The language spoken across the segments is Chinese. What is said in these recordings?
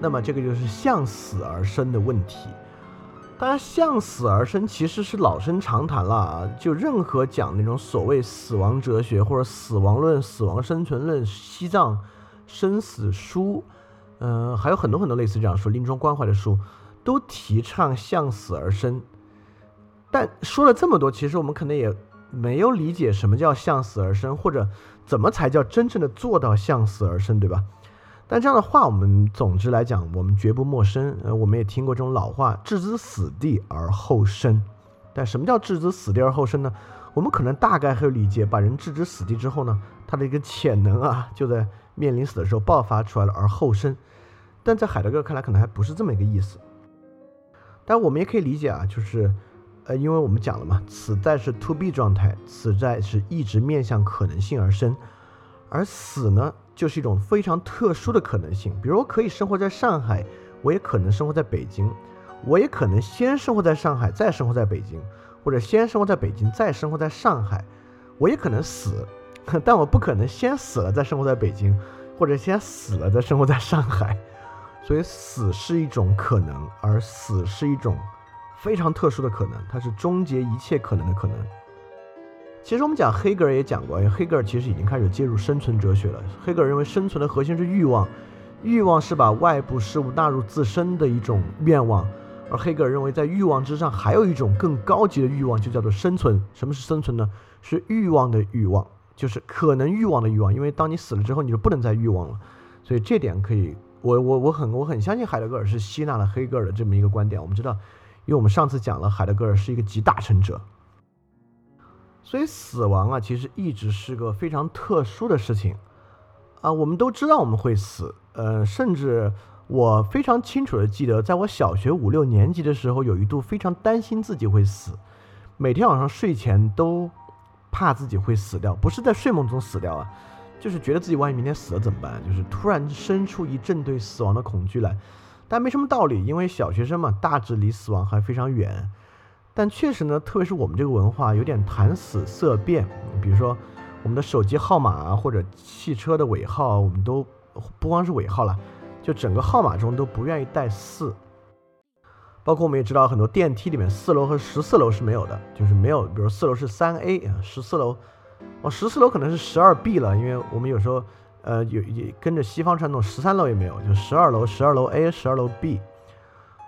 那么这个就是向死而生的问题。当然，向死而生其实是老生常谈了啊！就任何讲那种所谓死亡哲学或者死亡论、死亡生存论、西藏生死书，嗯，还有很多很多类似这样说临终关怀的书，都提倡向死而生。但说了这么多，其实我们可能也没有理解什么叫向死而生，或者怎么才叫真正的做到向死而生，对吧？但这样的话，我们总之来讲，我们绝不陌生。呃，我们也听过这种老话：“置之死地而后生。”但什么叫置之死地而后生呢？我们可能大概会理解，把人置之死地之后呢，他的一个潜能啊，就在面临死的时候爆发出来了，而后生。但在海德格尔看来，可能还不是这么一个意思。但我们也可以理解啊，就是，呃，因为我们讲了嘛，此在是 to be 状态，此在是一直面向可能性而生，而死呢？就是一种非常特殊的可能性，比如我可以生活在上海，我也可能生活在北京，我也可能先生活在上海，再生活在北京，或者先生活在北京，再生活在上海，我也可能死，但我不可能先死了再生活在北京，或者先死了再生活在上海，所以死是一种可能，而死是一种非常特殊的可能，它是终结一切可能的可能。其实我们讲黑格尔也讲过，因为黑格尔其实已经开始介入生存哲学了。黑格尔认为生存的核心是欲望，欲望是把外部事物纳入自身的一种愿望。而黑格尔认为，在欲望之上还有一种更高级的欲望，就叫做生存。什么是生存呢？是欲望的欲望，就是可能欲望的欲望。因为当你死了之后，你就不能再欲望了。所以这点可以，我我我很我很相信海德格尔是吸纳了黑格尔的这么一个观点。我们知道，因为我们上次讲了，海德格尔是一个集大成者。所以死亡啊，其实一直是个非常特殊的事情，啊，我们都知道我们会死，呃，甚至我非常清楚的记得，在我小学五六年级的时候，有一度非常担心自己会死，每天晚上睡前都怕自己会死掉，不是在睡梦中死掉啊，就是觉得自己万一明天死了怎么办？就是突然生出一阵对死亡的恐惧来，但没什么道理，因为小学生嘛，大致离死亡还非常远。但确实呢，特别是我们这个文化有点谈死色变，比如说我们的手机号码啊，或者汽车的尾号，我们都不光是尾号了，就整个号码中都不愿意带四。包括我们也知道，很多电梯里面四楼和十四楼是没有的，就是没有，比如四楼是三 A 啊，十四楼，哦，十四楼可能是十二 B 了，因为我们有时候呃有也跟着西方传统，十三楼也没有，就十二楼，十二楼 A，十二楼 B。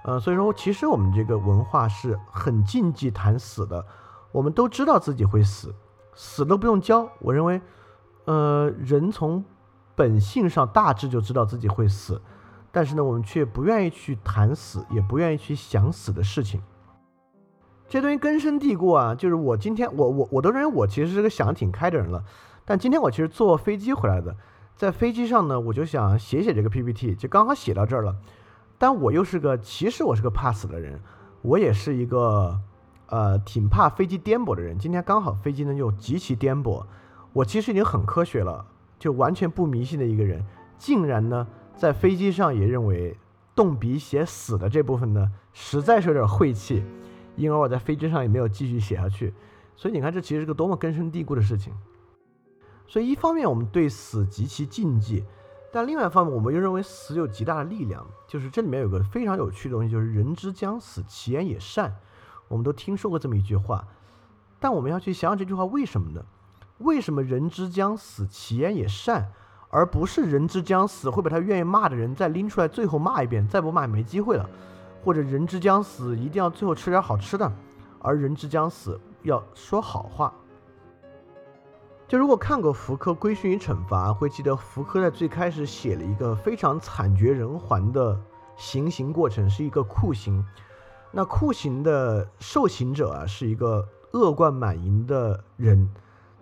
呃，所以说，其实我们这个文化是很禁忌谈死的。我们都知道自己会死，死都不用教。我认为，呃，人从本性上大致就知道自己会死，但是呢，我们却不愿意去谈死，也不愿意去想死的事情。这东西根深蒂固啊。就是我今天，我我我都认为我其实是个想的挺开的人了。但今天我其实坐飞机回来的，在飞机上呢，我就想写写这个 PPT，就刚好写到这儿了。但我又是个，其实我是个怕死的人，我也是一个，呃，挺怕飞机颠簸的人。今天刚好飞机呢又极其颠簸，我其实已经很科学了，就完全不迷信的一个人，竟然呢在飞机上也认为动笔写死的这部分呢实在是有点晦气，因而我在飞机上也没有继续写下去。所以你看，这其实是个多么根深蒂固的事情。所以一方面我们对死极其禁忌。但另外一方面，我们又认为死有极大的力量，就是这里面有个非常有趣的东西，就是“人之将死，其言也善”。我们都听说过这么一句话，但我们要去想想这句话为什么呢？为什么“人之将死，其言也善”，而不是“人之将死”会把他愿意骂的人再拎出来最后骂一遍，再不骂没机会了；或者“人之将死，一定要最后吃点好吃的”，而“人之将死”要说好话。就如果看过福柯《规训与惩罚》，会记得福柯在最开始写了一个非常惨绝人寰的行刑过程，是一个酷刑。那酷刑的受刑者啊，是一个恶贯满盈的人，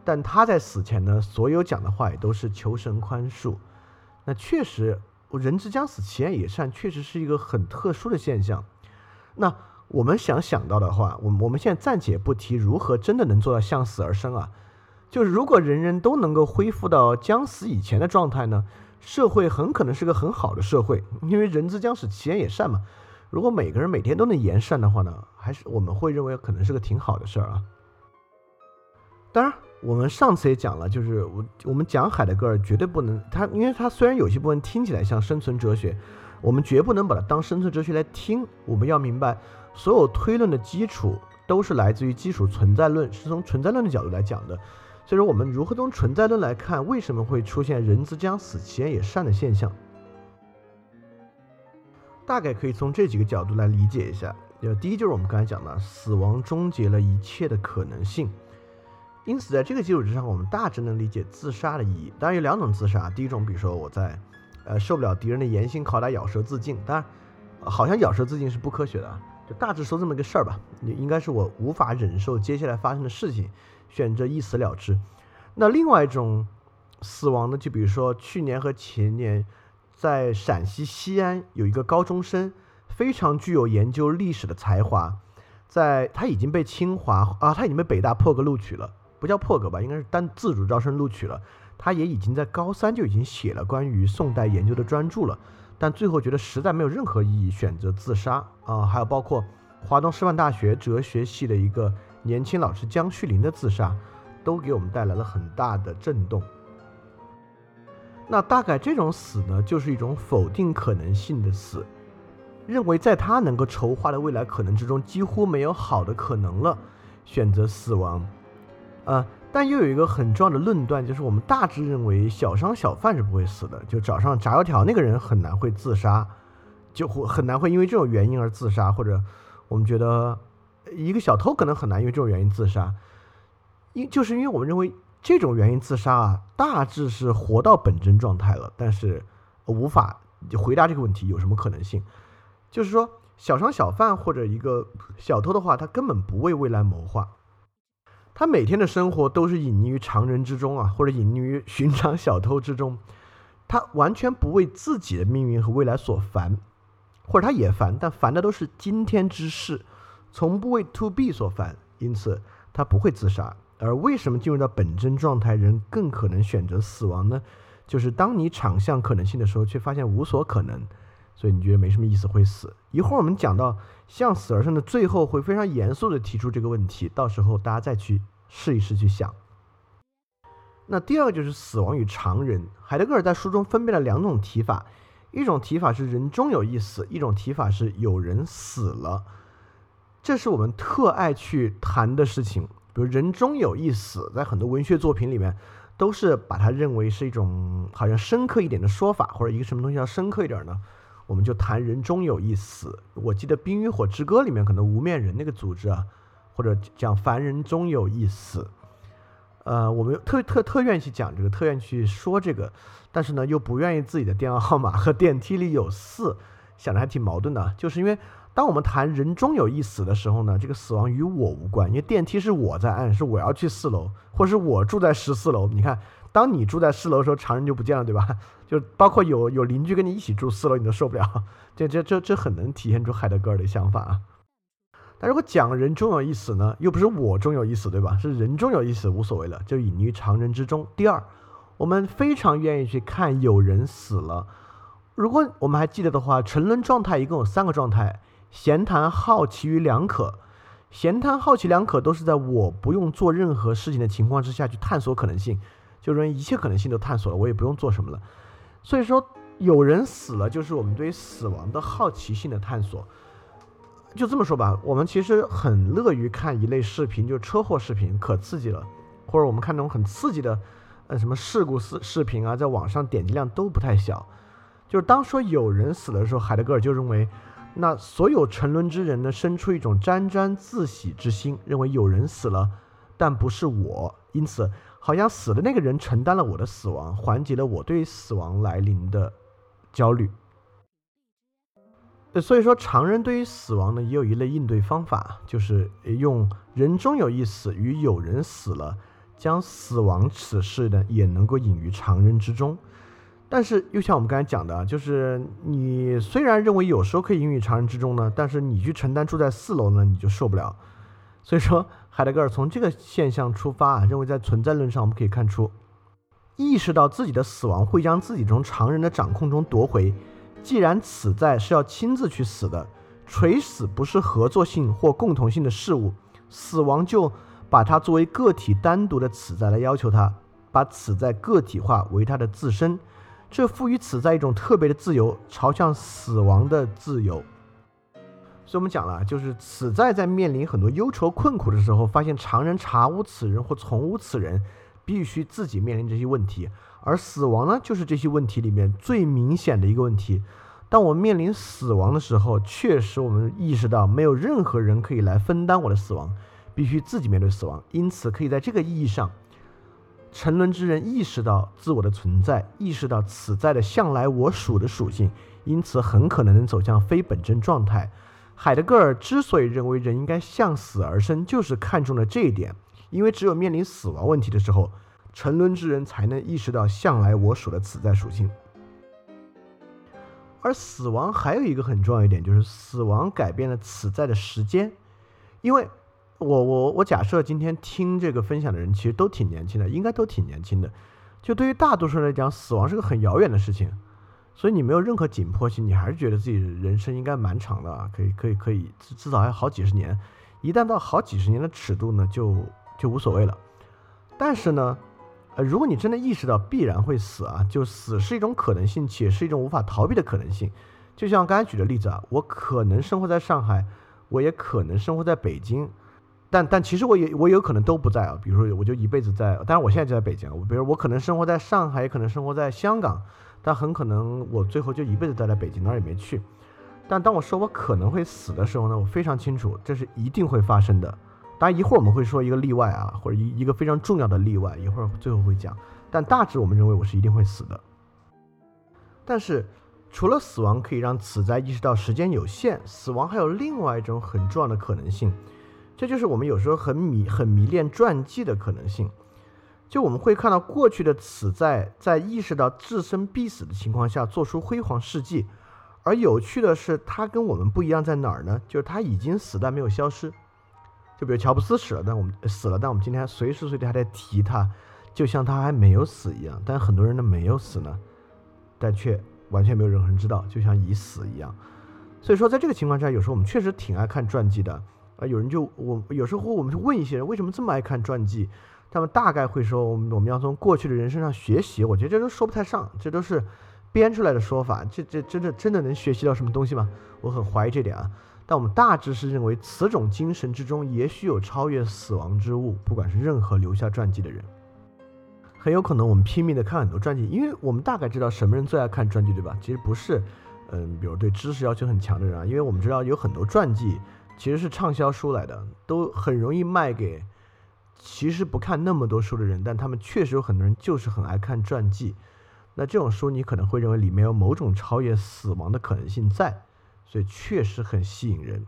但他在死前呢，所有讲的话也都是求神宽恕。那确实，人之将死，其言也善，确实是一个很特殊的现象。那我们想想到的话，我我们现在暂且不提如何真的能做到向死而生啊。就是如果人人都能够恢复到将死以前的状态呢，社会很可能是个很好的社会，因为人之将死，其言也善嘛。如果每个人每天都能言善的话呢，还是我们会认为可能是个挺好的事儿啊。当然，我们上次也讲了，就是我我们讲海德格尔绝对不能他，因为他虽然有些部分听起来像生存哲学，我们绝不能把它当生存哲学来听。我们要明白，所有推论的基础都是来自于基础存在论，是从存在论的角度来讲的。所以说，我们如何从存在论来看，为什么会出现人之将死，其言也善的现象？大概可以从这几个角度来理解一下。呃，第一就是我们刚才讲的，死亡终结了一切的可能性。因此，在这个基础之上，我们大致能理解自杀的意义。当然有两种自杀，第一种，比如说我在，呃，受不了敌人的严刑拷打，咬舌自尽。当然，好像咬舌自尽是不科学的啊。就大致说这么个事儿吧，应该是我无法忍受接下来发生的事情，选择一死了之。那另外一种死亡呢，就比如说去年和前年，在陕西西安有一个高中生，非常具有研究历史的才华，在他已经被清华啊，他已经被北大破格录取了。不叫破格吧，应该是单自主招生录取了。他也已经在高三就已经写了关于宋代研究的专著了，但最后觉得实在没有任何意义，选择自杀啊。还有包括华东师范大学哲学系的一个年轻老师江旭林的自杀，都给我们带来了很大的震动。那大概这种死呢，就是一种否定可能性的死，认为在他能够筹划的未来可能之中几乎没有好的可能了，选择死亡。呃，但又有一个很重要的论断，就是我们大致认为小商小贩是不会死的，就早上炸油条那个人很难会自杀，就会很难会因为这种原因而自杀，或者我们觉得一个小偷可能很难因为这种原因自杀，因就是因为我们认为这种原因自杀啊，大致是活到本真状态了，但是无法回答这个问题有什么可能性，就是说小商小贩或者一个小偷的话，他根本不为未来谋划。他每天的生活都是隐匿于常人之中啊，或者隐匿于寻常小偷之中。他完全不为自己的命运和未来所烦，或者他也烦，但烦的都是今天之事，从不为 to be 所烦。因此，他不会自杀。而为什么进入到本真状态，人更可能选择死亡呢？就是当你场向可能性的时候，却发现无所可能，所以你觉得没什么意思，会死。一会儿我们讲到向死而生的最后，会非常严肃的提出这个问题，到时候大家再去。试一试去想。那第二个就是死亡与常人。海德格尔在书中分辨了两种提法，一种提法是人终有一死，一种提法是有人死了。这是我们特爱去谈的事情。比如人终有一死，在很多文学作品里面，都是把它认为是一种好像深刻一点的说法，或者一个什么东西要深刻一点呢？我们就谈人终有一死。我记得《冰与火之歌》里面可能无面人那个组织啊。或者讲凡人终有一死，呃，我们特特特愿意去讲这个，特愿意去说这个，但是呢，又不愿意自己的电话号码和电梯里有四，想着还挺矛盾的。就是因为当我们谈人终有一死的时候呢，这个死亡与我无关，因为电梯是我在按，是我要去四楼，或是我住在十四楼。你看，当你住在四楼的时候，常人就不见了，对吧？就包括有有邻居跟你一起住四楼，你都受不了。这这这这很能体现出海德格尔的想法啊。但如果讲人终有一死呢，又不是我终有一死，对吧？是人终有一死，无所谓了，就隐于常人之中。第二，我们非常愿意去看有人死了。如果我们还记得的话，沉沦状态一共有三个状态：闲谈、好奇与两可。闲谈、好奇、两可都是在我不用做任何事情的情况之下去探索可能性，就认为一切可能性都探索了，我也不用做什么了。所以说，有人死了，就是我们对于死亡的好奇性的探索。就这么说吧，我们其实很乐于看一类视频，就是车祸视频，可刺激了。或者我们看那种很刺激的，呃，什么事故视视频啊，在网上点击量都不太小。就是当说有人死的时候，海德格尔就认为，那所有沉沦之人呢，生出一种沾沾自喜之心，认为有人死了，但不是我，因此好像死的那个人承担了我的死亡，缓解了我对死亡来临的焦虑。所以说，常人对于死亡呢，也有一类应对方法，就是用“人终有一死”与“有人死了”，将死亡此事呢，也能够隐于常人之中。但是，又像我们刚才讲的，就是你虽然认为有时候可以隐于常人之中呢，但是你去承担住在四楼呢，你就受不了。所以说，海德格尔从这个现象出发啊，认为在存在论上，我们可以看出，意识到自己的死亡会将自己从常人的掌控中夺回。既然此在是要亲自去死的，垂死不是合作性或共同性的事物，死亡就把它作为个体单独的此在来要求它，把此在个体化为它的自身，这赋予此在一种特别的自由，朝向死亡的自由。所以我们讲了，就是此在在面临很多忧愁困苦的时候，发现常人查无此人或从无此人，必须自己面临这些问题。而死亡呢，就是这些问题里面最明显的一个问题。当我面临死亡的时候，确实我们意识到没有任何人可以来分担我的死亡，必须自己面对死亡。因此，可以在这个意义上，沉沦之人意识到自我的存在，意识到此在的向来我属的属性，因此很可能能走向非本真状态。海德格尔之所以认为人应该向死而生，就是看中了这一点。因为只有面临死亡问题的时候，沉沦之人才能意识到向来我属的此在属性。而死亡还有一个很重要一点，就是死亡改变了此在的时间。因为我我我假设今天听这个分享的人其实都挺年轻的，应该都挺年轻的。就对于大多数人来讲，死亡是个很遥远的事情。所以你没有任何紧迫性，你还是觉得自己人生应该蛮长的啊，可以可以可以，至少还有好几十年。一旦到好几十年的尺度呢，就就无所谓了。但是呢，呃，如果你真的意识到必然会死啊，就死是一种可能性，且是一种无法逃避的可能性。就像刚才举的例子啊，我可能生活在上海，我也可能生活在北京，但但其实我也我有可能都不在啊。比如说，我就一辈子在，当然我现在就在北京。我比如我可能生活在上海，也可能生活在香港。但很可能我最后就一辈子待在北京，哪儿也没去。但当我说我可能会死的时候呢，我非常清楚这是一定会发生的。当然一会儿我们会说一个例外啊，或者一一个非常重要的例外，一会儿最后会讲。但大致我们认为我是一定会死的。但是除了死亡可以让此在意识到时间有限，死亡还有另外一种很重要的可能性，这就是我们有时候很迷很迷恋传记的可能性。就我们会看到过去的此在在意识到自身必死的情况下做出辉煌事迹，而有趣的是，他跟我们不一样在哪儿呢？就是他已经死但没有消失。就比如乔布斯死了，但我们死了，但我们今天随时随地还在提他，就像他还没有死一样。但很多人呢没有死呢，但却完全没有任何人知道，就像已死一样。所以说，在这个情况下，有时候我们确实挺爱看传记的啊。有人就我有时候我们就问一些人，为什么这么爱看传记？他们大概会说，我们我们要从过去的人身上学习。我觉得这都说不太上，这都是编出来的说法。这这真的真的能学习到什么东西吗？我很怀疑这点啊。但我们大致是认为，此种精神之中也许有超越死亡之物。不管是任何留下传记的人，很有可能我们拼命的看很多传记，因为我们大概知道什么人最爱看传记，对吧？其实不是，嗯，比如对知识要求很强的人啊，因为我们知道有很多传记其实是畅销书来的，都很容易卖给。其实不看那么多书的人，但他们确实有很多人就是很爱看传记。那这种书你可能会认为里面有某种超越死亡的可能性在，所以确实很吸引人。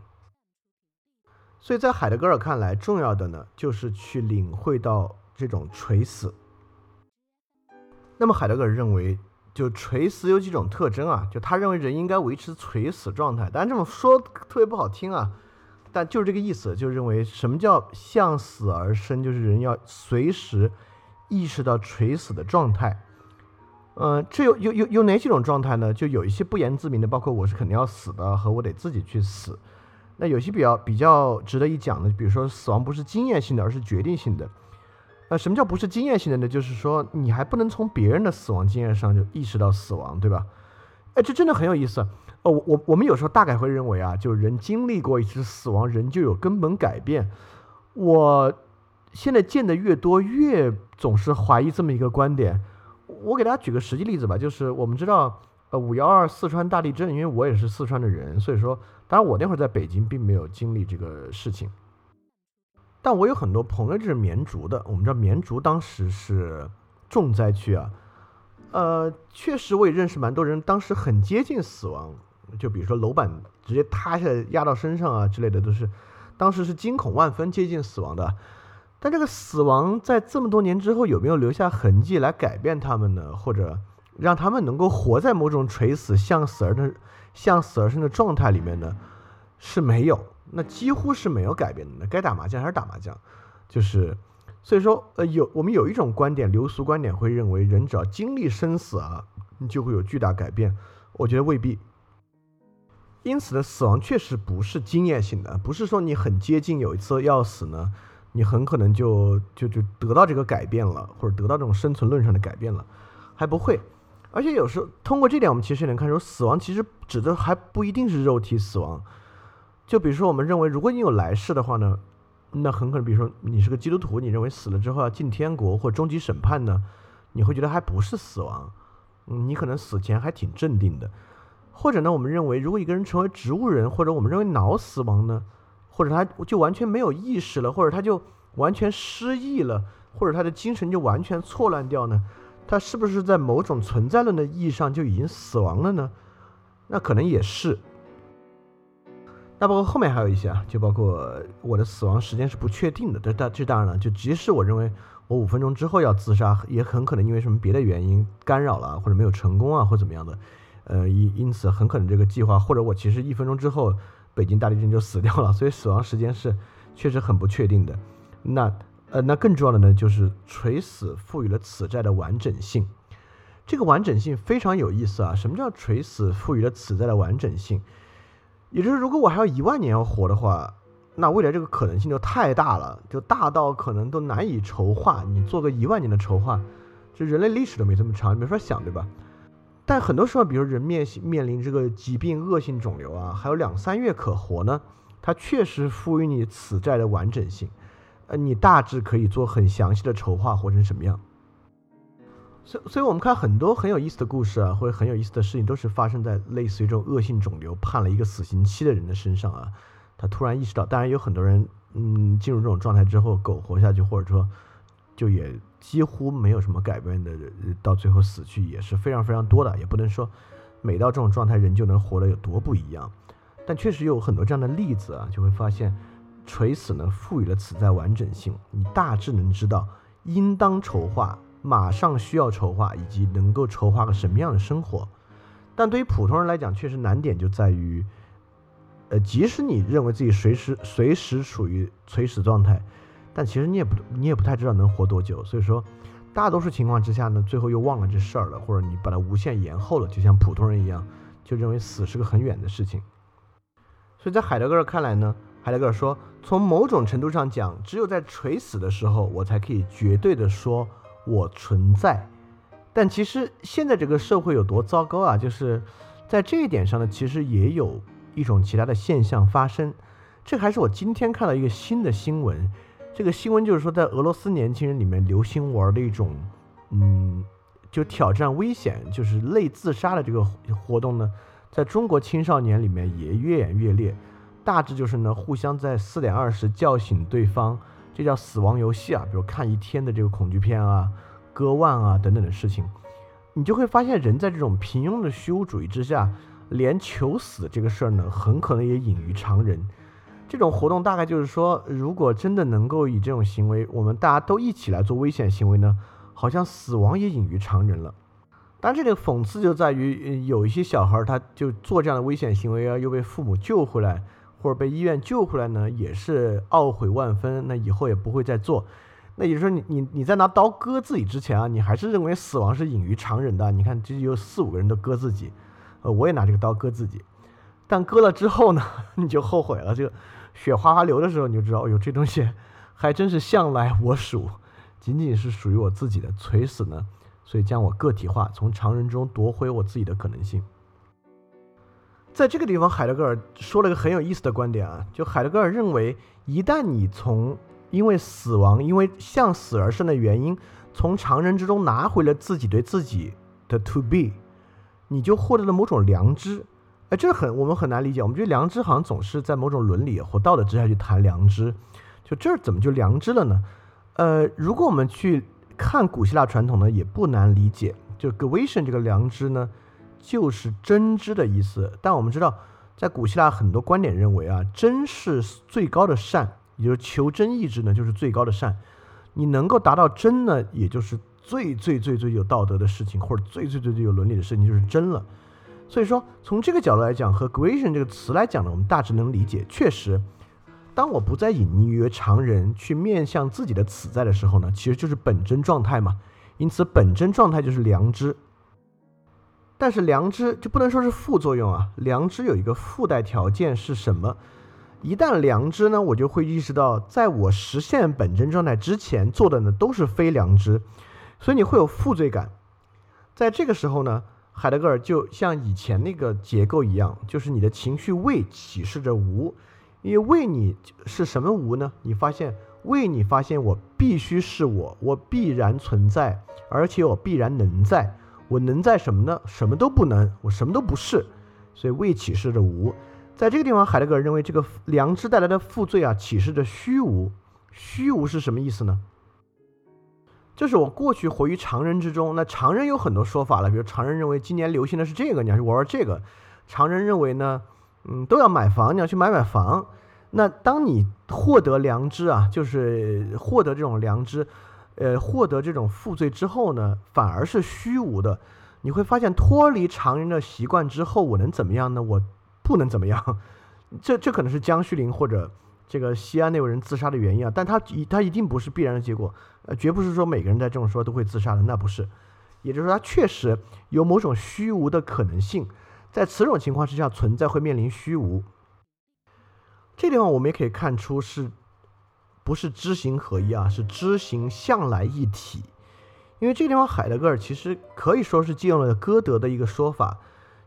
所以在海德格尔看来，重要的呢就是去领会到这种垂死。那么海德格尔认为，就垂死有几种特征啊？就他认为人应该维持垂死状态，但这么说特别不好听啊。但就是这个意思，就认为什么叫向死而生，就是人要随时意识到垂死的状态。呃，这有有有有哪几种状态呢？就有一些不言自明的，包括我是肯定要死的和我得自己去死。那有些比较比较值得一讲的，比如说死亡不是经验性的，而是决定性的。呃，什么叫不是经验性的呢？就是说你还不能从别人的死亡经验上就意识到死亡，对吧？哎，这真的很有意思。哦，我我们有时候大概会认为啊，就人经历过一次死亡，人就有根本改变。我现在见的越多，越总是怀疑这么一个观点。我给大家举个实际例子吧，就是我们知道，呃，五幺二四川大地震，因为我也是四川的人，所以说，当然我那会儿在北京并没有经历这个事情，但我有很多朋友就是绵竹的，我们知道绵竹当时是重灾区啊，呃，确实我也认识蛮多人，当时很接近死亡。就比如说楼板直接塌下来压到身上啊之类的，都是当时是惊恐万分、接近死亡的。但这个死亡在这么多年之后有没有留下痕迹来改变他们呢？或者让他们能够活在某种垂死向死而的向死而生的状态里面呢？是没有，那几乎是没有改变的。那该打麻将还是打麻将，就是所以说，呃，有我们有一种观点，流俗观点会认为人只要经历生死啊，就会有巨大改变。我觉得未必。因此呢，死亡确实不是经验性的，不是说你很接近有一次要死呢，你很可能就就就得到这个改变了，或者得到这种生存论上的改变了，还不会。而且有时候通过这点，我们其实也能看出，死亡其实指的还不一定是肉体死亡。就比如说，我们认为，如果你有来世的话呢，那很可能，比如说你是个基督徒，你认为死了之后要进天国或终极审判呢，你会觉得还不是死亡，你可能死前还挺镇定的。或者呢，我们认为，如果一个人成为植物人，或者我们认为脑死亡呢，或者他就完全没有意识了，或者他就完全失忆了，或者他的精神就完全错乱掉呢？他是不是在某种存在论的意义上就已经死亡了呢？那可能也是。那包括后面还有一些啊，就包括我的死亡时间是不确定的。这这当然了，就即使我认为我五分钟之后要自杀，也很可能因为什么别的原因干扰了，或者没有成功啊，或怎么样的。呃，因因此很可能这个计划，或者我其实一分钟之后北京大地震就死掉了。所以死亡时间是确实很不确定的。那。呃，那更重要的呢，就是垂死赋予了此债的完整性。这个完整性非常有意思啊！什么叫垂死赋予了此债的完整性？也就是如果我还有一万年要活的话，那未来这个可能性就太大了，就大到可能都难以筹划。你做个一万年的筹划，就人类历史都没这么长，没法想，对吧？但很多时候，比如人面面临这个疾病、恶性肿瘤啊，还有两三月可活呢，它确实赋予你此债的完整性。呃，你大致可以做很详细的筹划，活成什么样？所，所以我们看很多很有意思的故事啊，或者很有意思的事情，都是发生在类似于这种恶性肿瘤判了一个死刑期的人的身上啊。他突然意识到，当然有很多人，嗯，进入这种状态之后苟活下去，或者说就也几乎没有什么改变的，到最后死去也是非常非常多的。也不能说每到这种状态人就能活得有多不一样，但确实有很多这样的例子啊，就会发现。垂死呢，赋予了此在完整性。你大致能知道应当筹划、马上需要筹划，以及能够筹划个什么样的生活。但对于普通人来讲，确实难点就在于，呃，即使你认为自己随时随时处于垂死状态，但其实你也不你也不太知道能活多久。所以说，大多数情况之下呢，最后又忘了这事儿了，或者你把它无限延后了，就像普通人一样，就认为死是个很远的事情。所以在海德格尔看来呢。海德格尔说：“从某种程度上讲，只有在垂死的时候，我才可以绝对的说我存在。但其实现在这个社会有多糟糕啊！就是在这一点上呢，其实也有一种其他的现象发生。这还是我今天看到一个新的新闻。这个新闻就是说，在俄罗斯年轻人里面流行玩的一种，嗯，就挑战危险，就是类自杀的这个活动呢，在中国青少年里面也越演越烈。”大致就是呢，互相在四点二十叫醒对方，这叫死亡游戏啊。比如看一天的这个恐惧片啊、割腕啊等等的事情，你就会发现，人在这种平庸的虚无主义之下，连求死这个事儿呢，很可能也隐于常人。这种活动大概就是说，如果真的能够以这种行为，我们大家都一起来做危险行为呢，好像死亡也隐于常人了。但这个讽刺就在于，有一些小孩他就做这样的危险行为啊，又被父母救回来。或者被医院救回来呢，也是懊悔万分。那以后也不会再做。那也就是说，你你你在拿刀割自己之前啊，你还是认为死亡是隐于常人的。你看，这有四五个人都割自己，呃，我也拿这个刀割自己。但割了之后呢，你就后悔了。这个血哗哗流的时候，你就知道，哎呦，这东西还真是向来我属，仅仅是属于我自己的。垂死呢，所以将我个体化，从常人中夺回我自己的可能性。在这个地方，海德格尔说了个很有意思的观点啊，就海德格尔认为，一旦你从因为死亡、因为向死而生的原因，从常人之中拿回了自己对自己的 to be，你就获得了某种良知。哎，这很我们很难理解，我们觉得良知好像总是在某种伦理或道德之下去谈良知，就这儿怎么就良知了呢？呃，如果我们去看古希腊传统呢，也不难理解，就 g v i s i o n 这个良知呢。就是真知的意思，但我们知道，在古希腊很多观点认为啊，真是最高的善，也就是求真意志呢，就是最高的善。你能够达到真呢，也就是最最最最有道德的事情，或者最最最最有伦理的事情，就是真了。所以说，从这个角度来讲，和 “gradation” 这个词来讲呢，我们大致能理解。确实，当我不再隐匿于常人，去面向自己的此在的时候呢，其实就是本真状态嘛。因此，本真状态就是良知。但是良知就不能说是副作用啊，良知有一个附带条件是什么？一旦良知呢，我就会意识到，在我实现本真状态之前做的呢都是非良知，所以你会有负罪感。在这个时候呢，海德格尔就像以前那个结构一样，就是你的情绪为启示着无，因为为你是什么无呢？你发现为你发现我必须是我，我必然存在，而且我必然能在。我能在什么呢？什么都不能，我什么都不是。所以为启示着无，在这个地方，海德格尔认为这个良知带来的负罪啊，启示着虚无。虚无是什么意思呢？就是我过去活于常人之中，那常人有很多说法了，比如常人认为今年流行的是这个，你要去玩玩这个；常人认为呢，嗯，都要买房，你要去买买房。那当你获得良知啊，就是获得这种良知，呃，获得这种负罪之后呢，反而是虚无的。你会发现脱离常人的习惯之后，我能怎么样呢？我不能怎么样。这这可能是江绪林或者。这个西安那位人自杀的原因啊，但他一他一定不是必然的结果，呃，绝不是说每个人在这种时候都会自杀的，那不是，也就是说他确实有某种虚无的可能性，在此种情况之下存在会面临虚无。这地方我们也可以看出是，不是知行合一啊，是知行向来一体，因为这地方海德格尔其实可以说是借用了歌德的一个说法，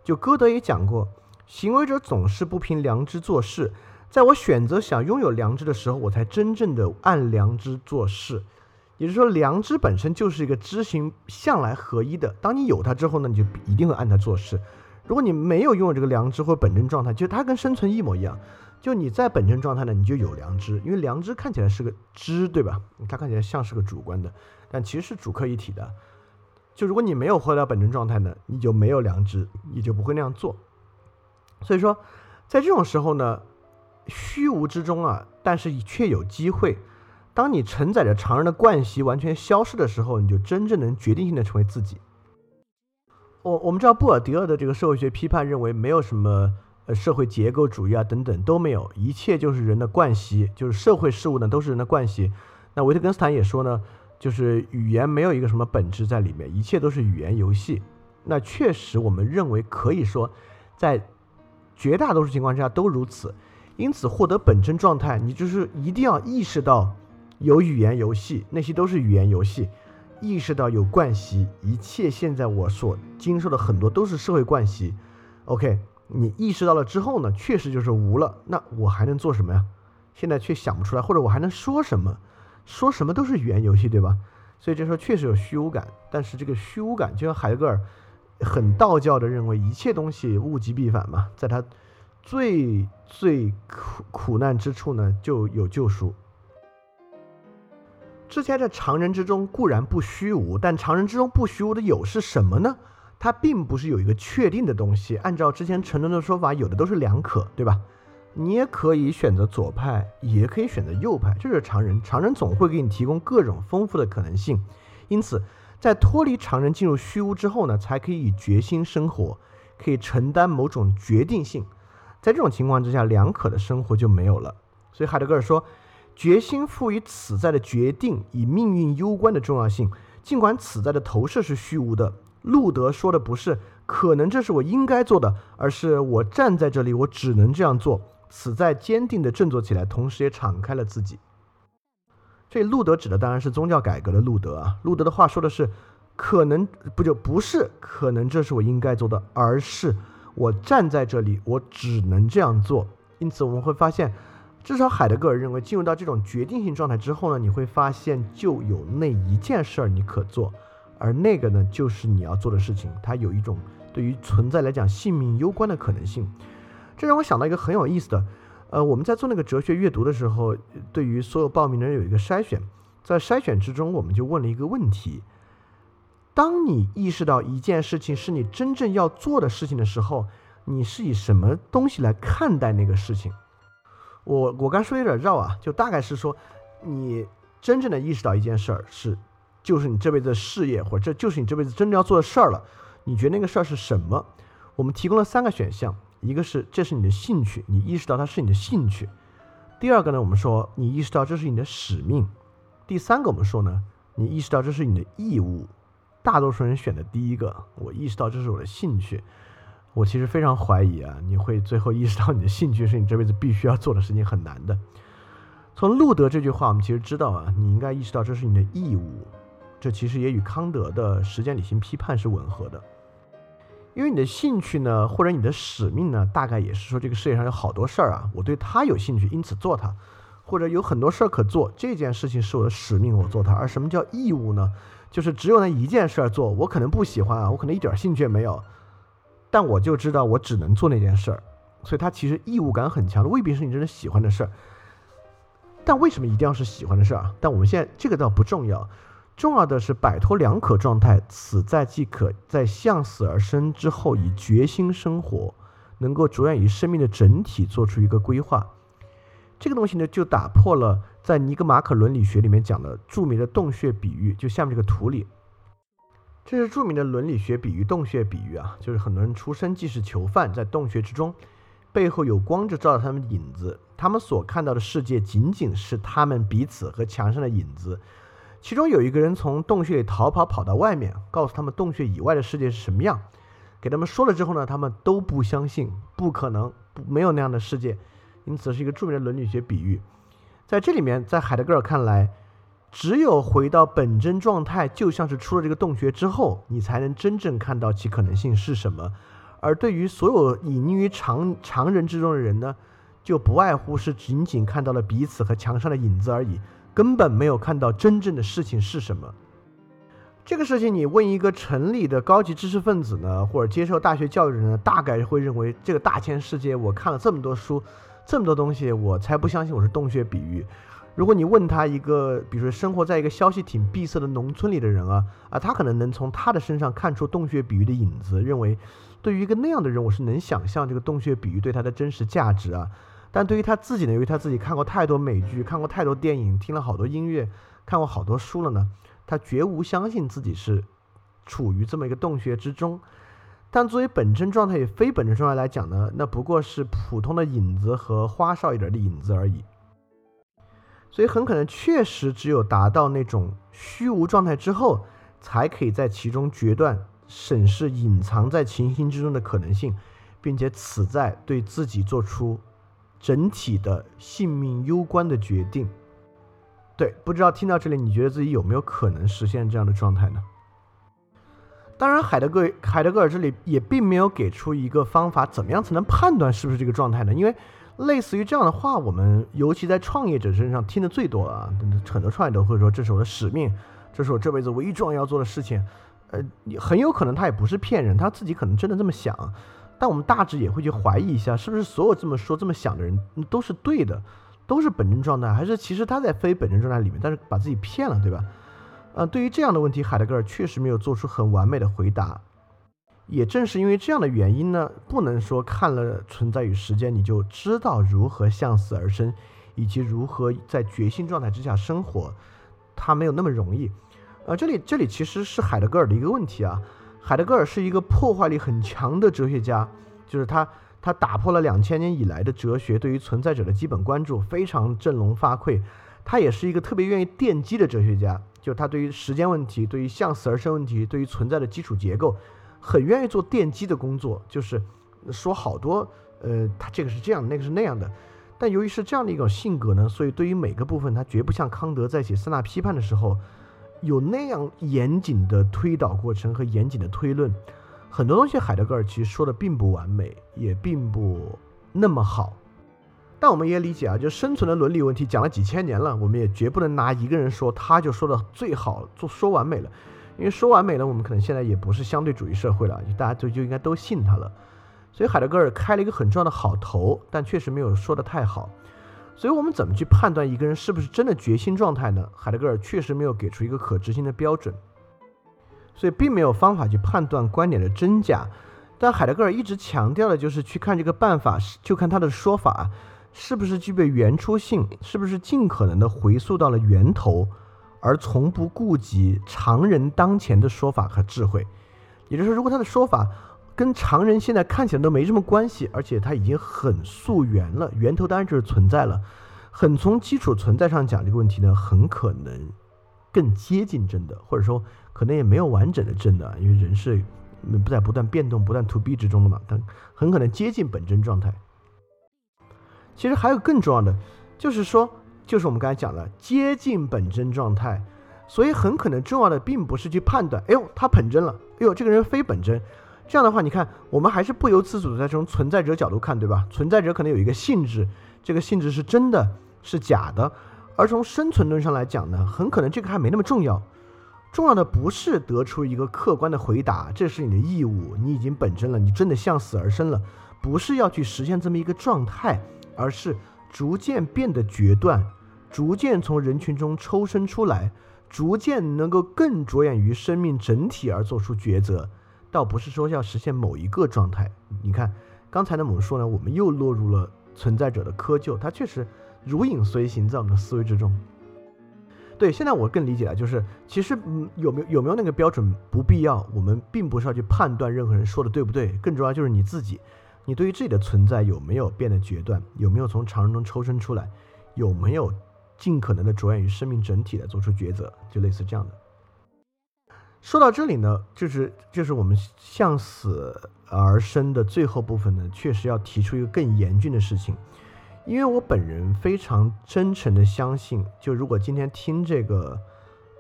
就歌德也讲过，行为者总是不凭良知做事。在我选择想拥有良知的时候，我才真正的按良知做事。也就是说，良知本身就是一个知行向来合一的。当你有它之后呢，你就一定会按它做事。如果你没有拥有这个良知或本真状态，就它跟生存一模一样。就你在本真状态呢，你就有良知，因为良知看起来是个知，对吧？它看起来像是个主观的，但其实是主客一体的。就如果你没有回到本真状态呢，你就没有良知，你就不会那样做。所以说，在这种时候呢。虚无之中啊，但是却有机会。当你承载着常人的惯习完全消失的时候，你就真正能决定性的成为自己。我我们知道布尔迪厄的这个社会学批判认为，没有什么呃社会结构主义啊等等都没有，一切就是人的惯习，就是社会事物呢都是人的惯习。那维特根斯坦也说呢，就是语言没有一个什么本质在里面，一切都是语言游戏。那确实，我们认为可以说，在绝大多数情况之下都如此。因此，获得本真状态，你就是一定要意识到有语言游戏，那些都是语言游戏；意识到有惯习，一切现在我所经受的很多都是社会惯习。OK，你意识到了之后呢，确实就是无了。那我还能做什么呀？现在却想不出来，或者我还能说什么？说什么都是语言游戏，对吧？所以这时候确实有虚无感。但是这个虚无感，就像海德格尔很道教的认为，一切东西物极必反嘛，在他。最最苦苦难之处呢，就有救赎。之前在常人之中固然不虚无，但常人之中不虚无的有是什么呢？它并不是有一个确定的东西。按照之前陈伦的说法，有的都是两可，对吧？你也可以选择左派，也可以选择右派，这是常人。常人总会给你提供各种丰富的可能性。因此，在脱离常人进入虚无之后呢，才可以以决心生活，可以承担某种决定性。在这种情况之下，两可的生活就没有了。所以海德格尔说，决心赋予此在的决定以命运攸关的重要性。尽管此在的投射是虚无的，路德说的不是可能这是我应该做的，而是我站在这里，我只能这样做。此在坚定地振作起来，同时也敞开了自己。这路德指的当然是宗教改革的路德啊。路德的话说的是，可能不就不是可能这是我应该做的，而是。我站在这里，我只能这样做。因此，我们会发现，至少海德格尔认为，进入到这种决定性状态之后呢，你会发现就有那一件事儿你可做，而那个呢，就是你要做的事情。它有一种对于存在来讲性命攸关的可能性。这让我想到一个很有意思的，呃，我们在做那个哲学阅读的时候，对于所有报名的人有一个筛选，在筛选之中，我们就问了一个问题。当你意识到一件事情是你真正要做的事情的时候，你是以什么东西来看待那个事情？我我刚说有点绕啊，就大概是说，你真正的意识到一件事儿是，就是你这辈子的事业，或者这就是你这辈子真正要做的事儿了。你觉得那个事儿是什么？我们提供了三个选项，一个是这是你的兴趣，你意识到它是你的兴趣；第二个呢，我们说你意识到这是你的使命；第三个我们说呢，你意识到这是你的义务。大多数人选的第一个，我意识到这是我的兴趣。我其实非常怀疑啊，你会最后意识到你的兴趣是你这辈子必须要做的事情，很难的。从路德这句话，我们其实知道啊，你应该意识到这是你的义务。这其实也与康德的时间理性批判是吻合的。因为你的兴趣呢，或者你的使命呢，大概也是说这个世界上有好多事儿啊，我对它有兴趣，因此做它，或者有很多事儿可做，这件事情是我的使命，我做它。而什么叫义务呢？就是只有那一件事儿做，我可能不喜欢啊，我可能一点兴趣也没有，但我就知道我只能做那件事儿，所以它其实义务感很强的，未必是你真的喜欢的事儿。但为什么一定要是喜欢的事儿啊？但我们现在这个倒不重要。重要的是摆脱两可状态，此在即可，在向死而生之后，以决心生活，能够着眼于生命的整体，做出一个规划。这个东西呢，就打破了在尼格马可伦理学里面讲的著名的洞穴比喻。就下面这个图里，这是著名的伦理学比喻——洞穴比喻啊，就是很多人出生即是囚犯，在洞穴之中，背后有光就照着他们的影子，他们所看到的世界仅仅是他们彼此和墙上的影子。其中有一个人从洞穴里逃跑，跑到外面，告诉他们洞穴以外的世界是什么样。给他们说了之后呢，他们都不相信，不可能，不没有那样的世界。因此是一个著名的伦理学比喻。在这里面，在海德格尔看来，只有回到本真状态，就像是出了这个洞穴之后，你才能真正看到其可能性是什么。而对于所有隐匿于常常人之中的人呢，就不外乎是仅仅看到了彼此和墙上的影子而已。根本没有看到真正的事情是什么。这个事情，你问一个城里的高级知识分子呢，或者接受大学教育的人呢，大概会认为这个大千世界，我看了这么多书，这么多东西，我才不相信我是洞穴比喻。如果你问他一个，比如说生活在一个消息挺闭塞的农村里的人啊，啊，他可能能从他的身上看出洞穴比喻的影子，认为对于一个那样的人，我是能想象这个洞穴比喻对他的真实价值啊。但对于他自己呢，由于他自己看过太多美剧，看过太多电影，听了好多音乐，看过好多书了呢，他绝无相信自己是处于这么一个洞穴之中。但作为本真状态与非本真状态来讲呢，那不过是普通的影子和花哨一点的影子而已。所以很可能确实只有达到那种虚无状态之后，才可以在其中决断、审视隐藏在情形之中的可能性，并且此在对自己做出。整体的性命攸关的决定，对，不知道听到这里，你觉得自己有没有可能实现这样的状态呢？当然，海德格海德格尔这里也并没有给出一个方法，怎么样才能判断是不是这个状态呢？因为类似于这样的话，我们尤其在创业者身上听的最多啊，很多创业者会说这是我的使命，这是我这辈子唯一重要要做的事情。呃，很有可能他也不是骗人，他自己可能真的这么想。但我们大致也会去怀疑一下，是不是所有这么说、这么想的人都是对的，都是本真状态，还是其实他在非本真状态里面，但是把自己骗了，对吧？呃，对于这样的问题，海德格尔确实没有做出很完美的回答。也正是因为这样的原因呢，不能说看了《存在与时间》你就知道如何向死而生，以及如何在决心状态之下生活，它没有那么容易。呃，这里这里其实是海德格尔的一个问题啊。海德格尔是一个破坏力很强的哲学家，就是他，他打破了两千年以来的哲学对于存在者的基本关注，非常振聋发聩。他也是一个特别愿意奠基的哲学家，就他对于时间问题、对于向死而生问题、对于存在的基础结构，很愿意做奠基的工作，就是说好多，呃，他这个是这样，那个是那样的。但由于是这样的一种性格呢，所以对于每个部分，他绝不像康德在写三大批判的时候。有那样严谨的推导过程和严谨的推论，很多东西海德格尔其实说的并不完美，也并不那么好。但我们也理解啊，就生存的伦理问题讲了几千年了，我们也绝不能拿一个人说他就说的最好，做说完美了。因为说完美了，我们可能现在也不是相对主义社会了，大家就就应该都信他了。所以海德格尔开了一个很重要的好头，但确实没有说的太好。所以我们怎么去判断一个人是不是真的决心状态呢？海德格尔确实没有给出一个可执行的标准，所以并没有方法去判断观点的真假。但海德格尔一直强调的就是去看这个办法，就看他的说法是不是具备原初性，是不是尽可能的回溯到了源头，而从不顾及常人当前的说法和智慧。也就是说，如果他的说法，跟常人现在看起来都没什么关系，而且他已经很溯源了，源头当然就是存在了，很从基础存在上讲这个问题呢，很可能更接近真的，或者说可能也没有完整的真的，因为人是不在不断变动、不断 to be 之中的嘛，但很可能接近本真状态。其实还有更重要的，就是说，就是我们刚才讲的接近本真状态，所以很可能重要的并不是去判断，哎呦他本真了，哎呦这个人非本真。这样的话，你看我们还是不由自主的在从存在者角度看，对吧？存在者可能有一个性质，这个性质是真的是假的，而从生存论上来讲呢，很可能这个还没那么重要。重要的不是得出一个客观的回答，这是你的义务，你已经本真了，你真的向死而生了，不是要去实现这么一个状态，而是逐渐变得决断，逐渐从人群中抽身出来，逐渐能够更着眼于生命整体而做出抉择，倒不是说要实现某一个状态。你看刚才的我们说呢，我们又落入了存在者的窠臼，它确实如影随形在我们的思维之中。对，现在我更理解了，就是其实，嗯，有没有有没有那个标准不必要，我们并不是要去判断任何人说的对不对，更重要就是你自己，你对于自己的存在有没有变得决断，有没有从常人中抽身出来，有没有尽可能的着眼于生命整体的做出抉择，就类似这样的。说到这里呢，就是就是我们向死而生的最后部分呢，确实要提出一个更严峻的事情。因为我本人非常真诚的相信，就如果今天听这个，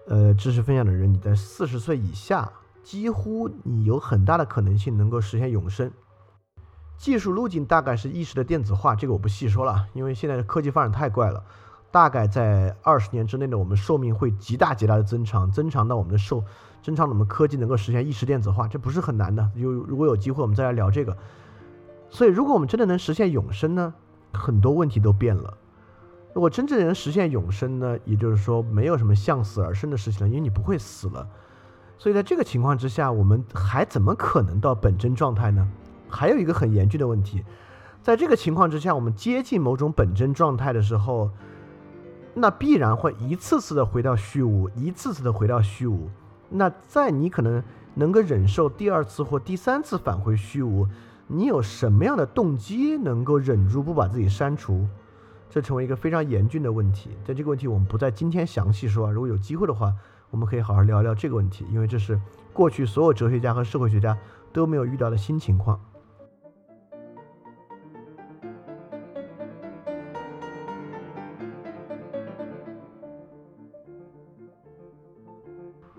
呃，知识分享的人，你在四十岁以下，几乎你有很大的可能性能够实现永生。技术路径大概是意识的电子化，这个我不细说了，因为现在的科技发展太快了，大概在二十年之内呢，我们寿命会极大极大的增长，增长到我们的寿，增长我们科技能够实现意识电子化，这不是很难的。有如果有机会，我们再来聊这个。所以，如果我们真的能实现永生呢？很多问题都变了。如果真正能实现永生呢？也就是说，没有什么向死而生的事情了，因为你不会死了。所以在这个情况之下，我们还怎么可能到本真状态呢？还有一个很严峻的问题，在这个情况之下，我们接近某种本真状态的时候，那必然会一次次的回到虚无，一次次的回到虚无。那在你可能能够忍受第二次或第三次返回虚无。你有什么样的动机能够忍住不把自己删除？这成为一个非常严峻的问题。但这个问题我们不在今天详细说。如果有机会的话，我们可以好好聊聊这个问题，因为这是过去所有哲学家和社会学家都没有遇到的新情况。